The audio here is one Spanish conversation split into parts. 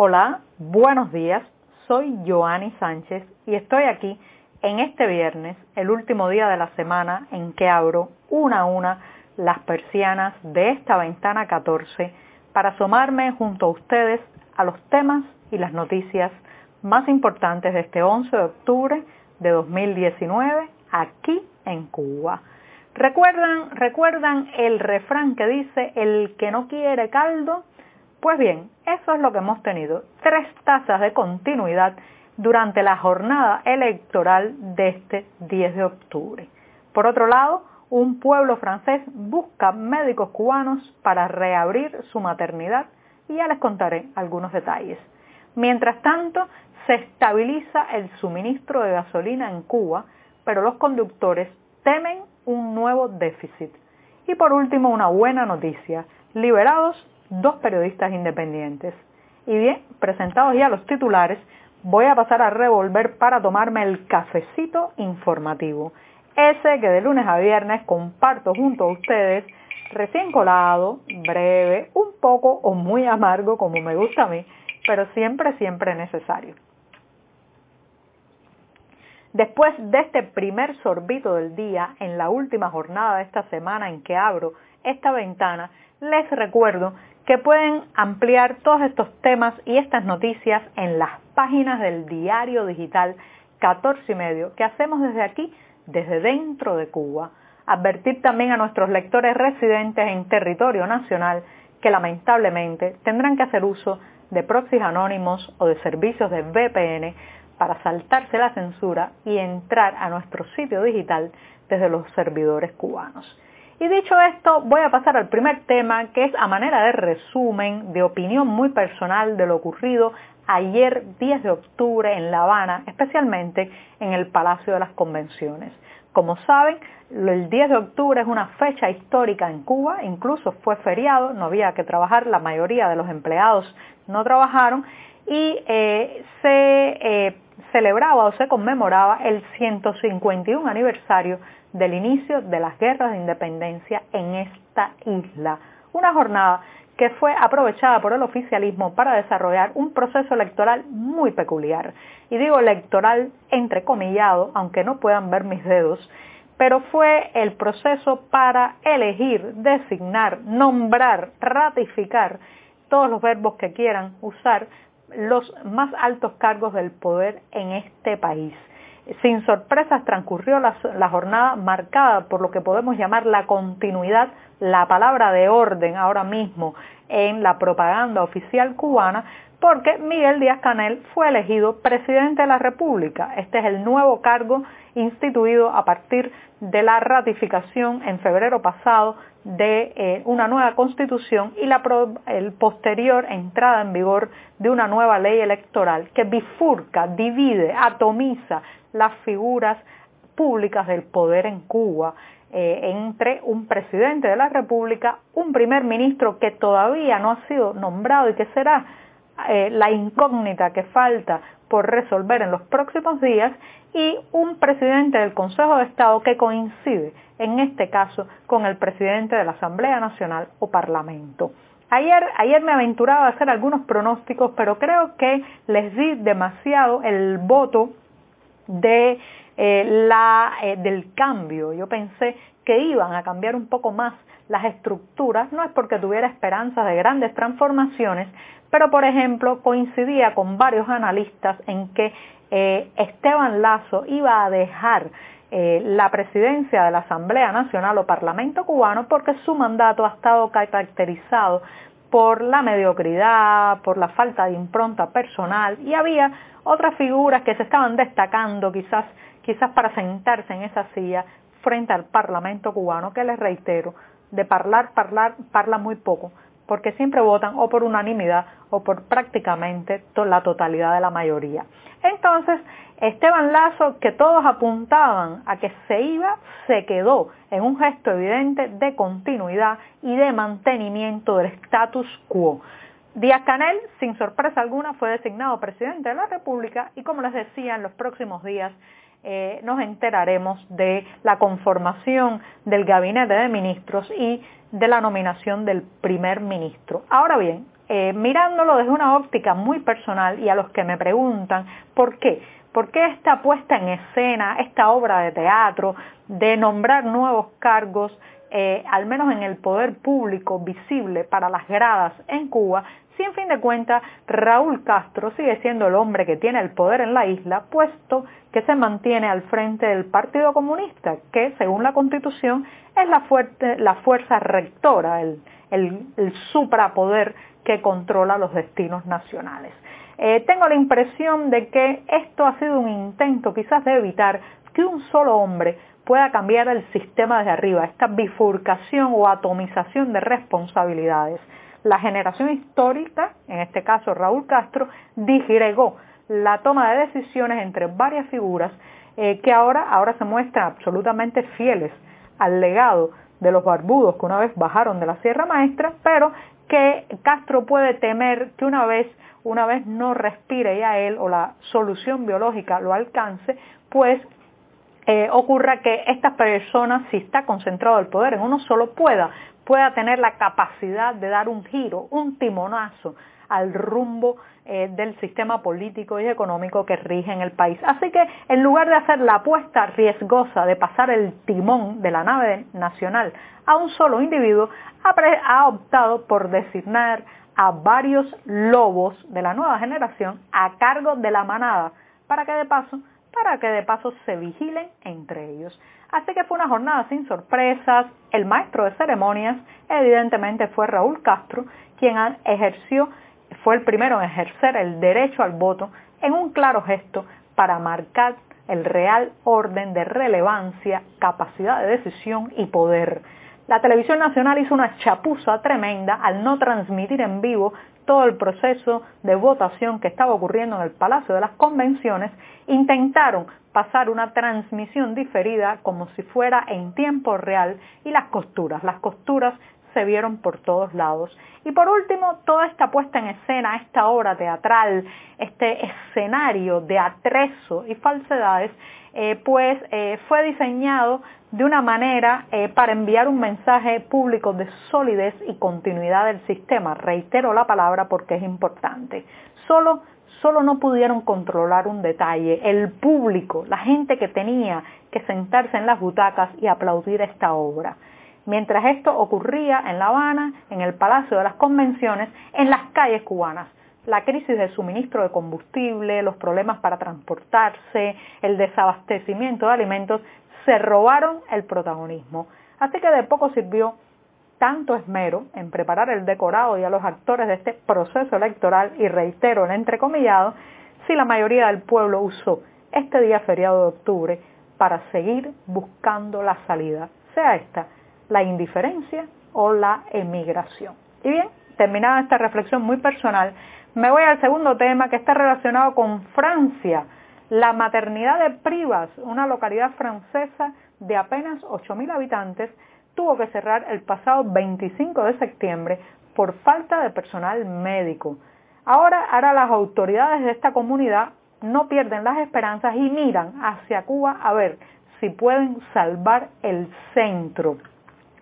Hola, buenos días. Soy Joanny Sánchez y estoy aquí en este viernes, el último día de la semana en que abro una a una las persianas de esta ventana 14 para asomarme junto a ustedes a los temas y las noticias más importantes de este 11 de octubre de 2019 aquí en Cuba. ¿Recuerdan, ¿Recuerdan el refrán que dice el que no quiere caldo pues bien, eso es lo que hemos tenido, tres tasas de continuidad durante la jornada electoral de este 10 de octubre. Por otro lado, un pueblo francés busca médicos cubanos para reabrir su maternidad y ya les contaré algunos detalles. Mientras tanto, se estabiliza el suministro de gasolina en Cuba, pero los conductores temen un nuevo déficit. Y por último, una buena noticia. Liberados dos periodistas independientes. Y bien, presentados ya los titulares, voy a pasar a revolver para tomarme el cafecito informativo. Ese que de lunes a viernes comparto junto a ustedes, recién colado, breve, un poco o muy amargo como me gusta a mí, pero siempre, siempre necesario. Después de este primer sorbito del día, en la última jornada de esta semana en que abro esta ventana, les recuerdo que pueden ampliar todos estos temas y estas noticias en las páginas del diario digital 14 y medio que hacemos desde aquí, desde dentro de Cuba. Advertir también a nuestros lectores residentes en territorio nacional que lamentablemente tendrán que hacer uso de proxies anónimos o de servicios de VPN para saltarse la censura y entrar a nuestro sitio digital desde los servidores cubanos. Y dicho esto, voy a pasar al primer tema, que es a manera de resumen, de opinión muy personal de lo ocurrido ayer 10 de octubre en La Habana, especialmente en el Palacio de las Convenciones. Como saben, el 10 de octubre es una fecha histórica en Cuba, incluso fue feriado, no había que trabajar, la mayoría de los empleados no trabajaron y eh, se eh, celebraba o se conmemoraba el 151 aniversario del inicio de las guerras de independencia en esta isla. Una jornada que fue aprovechada por el oficialismo para desarrollar un proceso electoral muy peculiar. Y digo electoral entrecomillado, aunque no puedan ver mis dedos, pero fue el proceso para elegir, designar, nombrar, ratificar, todos los verbos que quieran usar, los más altos cargos del poder en este país. Sin sorpresas transcurrió la, jornada marcada por lo que podemos llamar la continuidad, la palabra de orden ahora mismo en la propaganda oficial cubana, porque Miguel Díaz Canel fue elegido presidente de la República. Este es el nuevo cargo instituido a partir de la ratificación en febrero pasado de eh, una nueva constitución y la el posterior entrada en vigor de una nueva ley electoral que bifurca, divide, atomiza las figuras públicas del poder en Cuba eh, entre un presidente de la República, un primer ministro que todavía no ha sido nombrado y que será eh, la incógnita que falta por resolver en los próximos días y un presidente del Consejo de Estado que coincide en este caso con el presidente de la Asamblea Nacional o Parlamento. Ayer, ayer me aventuraba a hacer algunos pronósticos, pero creo que les di demasiado el voto de, eh, la, eh, del cambio. Yo pensé que iban a cambiar un poco más las estructuras, no es porque tuviera esperanzas de grandes transformaciones, pero por ejemplo coincidía con varios analistas en que eh, Esteban Lazo iba a dejar la presidencia de la Asamblea Nacional o Parlamento cubano porque su mandato ha estado caracterizado por la mediocridad, por la falta de impronta personal y había otras figuras que se estaban destacando quizás, quizás para sentarse en esa silla frente al Parlamento cubano, que les reitero, de hablar, hablar, parla muy poco, porque siempre votan o por unanimidad o por prácticamente la totalidad de la mayoría. Entonces, Esteban Lazo, que todos apuntaban a que se iba, se quedó en un gesto evidente de continuidad y de mantenimiento del status quo. Díaz Canel, sin sorpresa alguna, fue designado presidente de la República y como les decía, en los próximos días eh, nos enteraremos de la conformación del gabinete de ministros y de la nominación del primer ministro. Ahora bien, eh, mirándolo desde una óptica muy personal y a los que me preguntan por qué, por qué esta puesta en escena, esta obra de teatro, de nombrar nuevos cargos, eh, al menos en el poder público visible para las gradas en Cuba, si en fin de cuentas Raúl Castro sigue siendo el hombre que tiene el poder en la isla, puesto que se mantiene al frente del Partido Comunista, que según la Constitución es la, fuerza rectora, el, suprapoder que controla los destinos nacionales. Eh, tengo la impresión de que esto ha sido un intento quizás de evitar que un solo hombre pueda cambiar el sistema desde arriba, esta bifurcación o atomización de responsabilidades. La generación histórica, en este caso Raúl Castro, disgregó la toma de decisiones entre varias figuras eh, que ahora, ahora se muestran absolutamente fieles al legado de los barbudos que una vez bajaron de la Sierra Maestra, pero que Castro puede temer que una vez, una vez no respire ya él o la solución biológica lo alcance, pues eh, ocurra que estas personas, si está concentrado el poder en uno solo, pueda, pueda tener la capacidad de dar un giro, un timonazo al rumbo eh, del sistema político y económico que rige en el país. Así que en lugar de hacer la apuesta riesgosa de pasar el timón de la nave nacional a un solo individuo, ha optado por designar a varios lobos de la nueva generación a cargo de la manada para que de paso para que de paso se vigilen entre ellos. Así que fue una jornada sin sorpresas. El maestro de ceremonias evidentemente fue Raúl Castro, quien ejerció fue el primero en ejercer el derecho al voto en un claro gesto para marcar el real orden de relevancia, capacidad de decisión y poder. La televisión nacional hizo una chapuza tremenda al no transmitir en vivo todo el proceso de votación que estaba ocurriendo en el Palacio de las Convenciones. Intentaron pasar una transmisión diferida como si fuera en tiempo real y las costuras, las costuras se vieron por todos lados. Y por último, toda esta puesta en escena, esta obra teatral, este escenario de atrezo y falsedades, eh, pues eh, fue diseñado de una manera eh, para enviar un mensaje público de solidez y continuidad del sistema. Reitero la palabra porque es importante. Solo, solo no pudieron controlar un detalle. El público, la gente que tenía que sentarse en las butacas y aplaudir esta obra. Mientras esto ocurría en La Habana, en el Palacio de las Convenciones, en las calles cubanas, la crisis de suministro de combustible, los problemas para transportarse, el desabastecimiento de alimentos, se robaron el protagonismo. Así que de poco sirvió tanto esmero en preparar el decorado y a los actores de este proceso electoral, y reitero el entrecomillado, si la mayoría del pueblo usó este día feriado de octubre para seguir buscando la salida, sea esta la indiferencia o la emigración. Y bien, terminada esta reflexión muy personal, me voy al segundo tema que está relacionado con Francia. La maternidad de Privas, una localidad francesa de apenas 8.000 habitantes, tuvo que cerrar el pasado 25 de septiembre por falta de personal médico. Ahora, ahora las autoridades de esta comunidad no pierden las esperanzas y miran hacia Cuba a ver si pueden salvar el centro.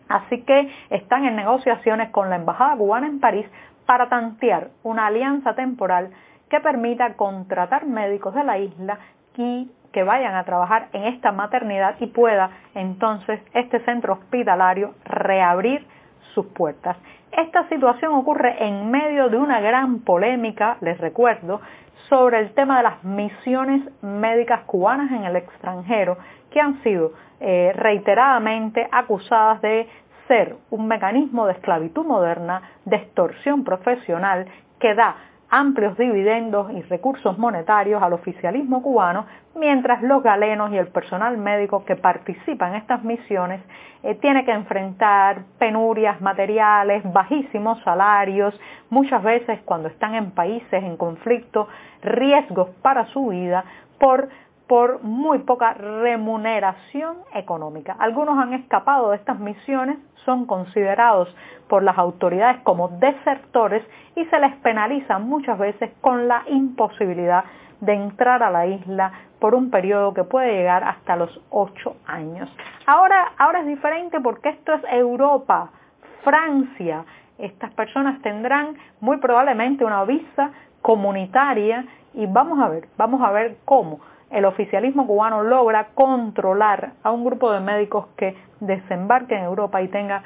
Así que están en negociaciones con la Embajada cubana en París para tantear una alianza temporal que permita contratar médicos de la isla y que vayan a trabajar en esta maternidad y pueda entonces este centro hospitalario reabrir sus puertas. Esta situación ocurre en medio de una gran polémica, les recuerdo, sobre el tema de las misiones médicas cubanas en el extranjero que han sido eh, reiteradamente acusadas de ser un mecanismo de esclavitud moderna, de extorsión profesional, que da amplios dividendos y recursos monetarios al oficialismo cubano, mientras los galenos y el personal médico que participa en estas misiones eh, tiene que enfrentar penurias materiales, bajísimos salarios, muchas veces cuando están en países en conflicto, riesgos para su vida por por muy poca remuneración económica. Algunos han escapado de estas misiones, son considerados por las autoridades como desertores y se les penaliza muchas veces con la imposibilidad de entrar a la isla por un periodo que puede llegar hasta los ocho años. Ahora, ahora es diferente porque esto es Europa, Francia. Estas personas tendrán muy probablemente una visa comunitaria y vamos a ver, vamos a ver cómo el oficialismo cubano logra controlar a un grupo de médicos que desembarque en Europa y tenga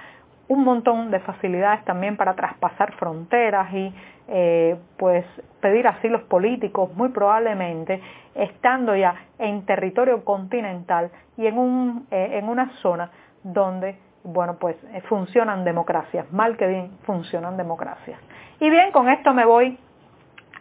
un montón de facilidades también para traspasar fronteras y eh, pues pedir asilos políticos muy probablemente estando ya en territorio continental y en, un, eh, en una zona donde bueno pues eh, funcionan democracias, mal que bien funcionan democracias. Y bien, con esto me voy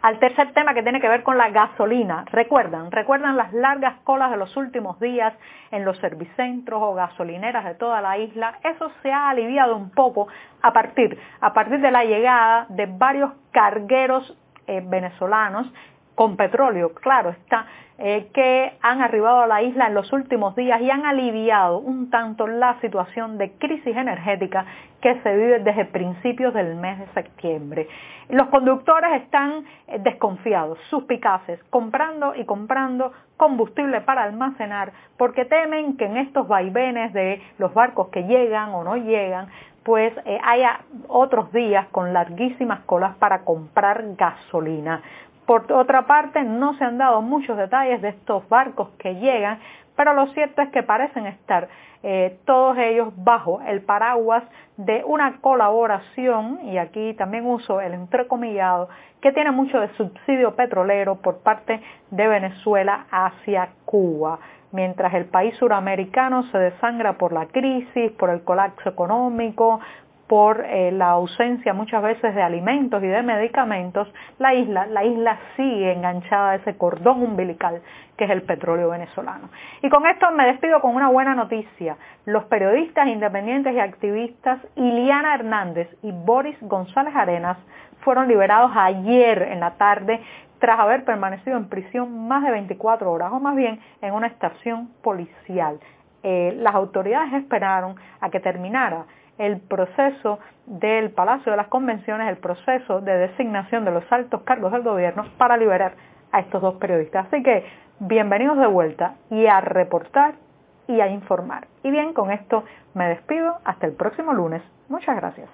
al tercer tema que tiene que ver con la gasolina. Recuerdan, recuerdan las largas colas de los últimos días en los servicentros o gasolineras de toda la isla. Eso se ha aliviado un poco a partir, a partir de la llegada de varios cargueros eh, venezolanos con petróleo, claro está, eh, que han arribado a la isla en los últimos días y han aliviado un tanto la situación de crisis energética que se vive desde principios del mes de septiembre. Los conductores están eh, desconfiados, suspicaces, comprando y comprando combustible para almacenar porque temen que en estos vaivenes de los barcos que llegan o no llegan, pues eh, haya otros días con larguísimas colas para comprar gasolina. Por otra parte, no se han dado muchos detalles de estos barcos que llegan, pero lo cierto es que parecen estar eh, todos ellos bajo el paraguas de una colaboración, y aquí también uso el entrecomillado, que tiene mucho de subsidio petrolero por parte de Venezuela hacia Cuba. Mientras el país suramericano se desangra por la crisis, por el colapso económico, por eh, la ausencia muchas veces de alimentos y de medicamentos, la isla, la isla sigue enganchada a ese cordón umbilical que es el petróleo venezolano. Y con esto me despido con una buena noticia. Los periodistas independientes y activistas Iliana Hernández y Boris González Arenas fueron liberados ayer en la tarde tras haber permanecido en prisión más de 24 horas, o más bien en una estación policial. Eh, las autoridades esperaron a que terminara el proceso del Palacio de las Convenciones, el proceso de designación de los altos cargos del gobierno para liberar a estos dos periodistas. Así que bienvenidos de vuelta y a reportar y a informar. Y bien, con esto me despido. Hasta el próximo lunes. Muchas gracias.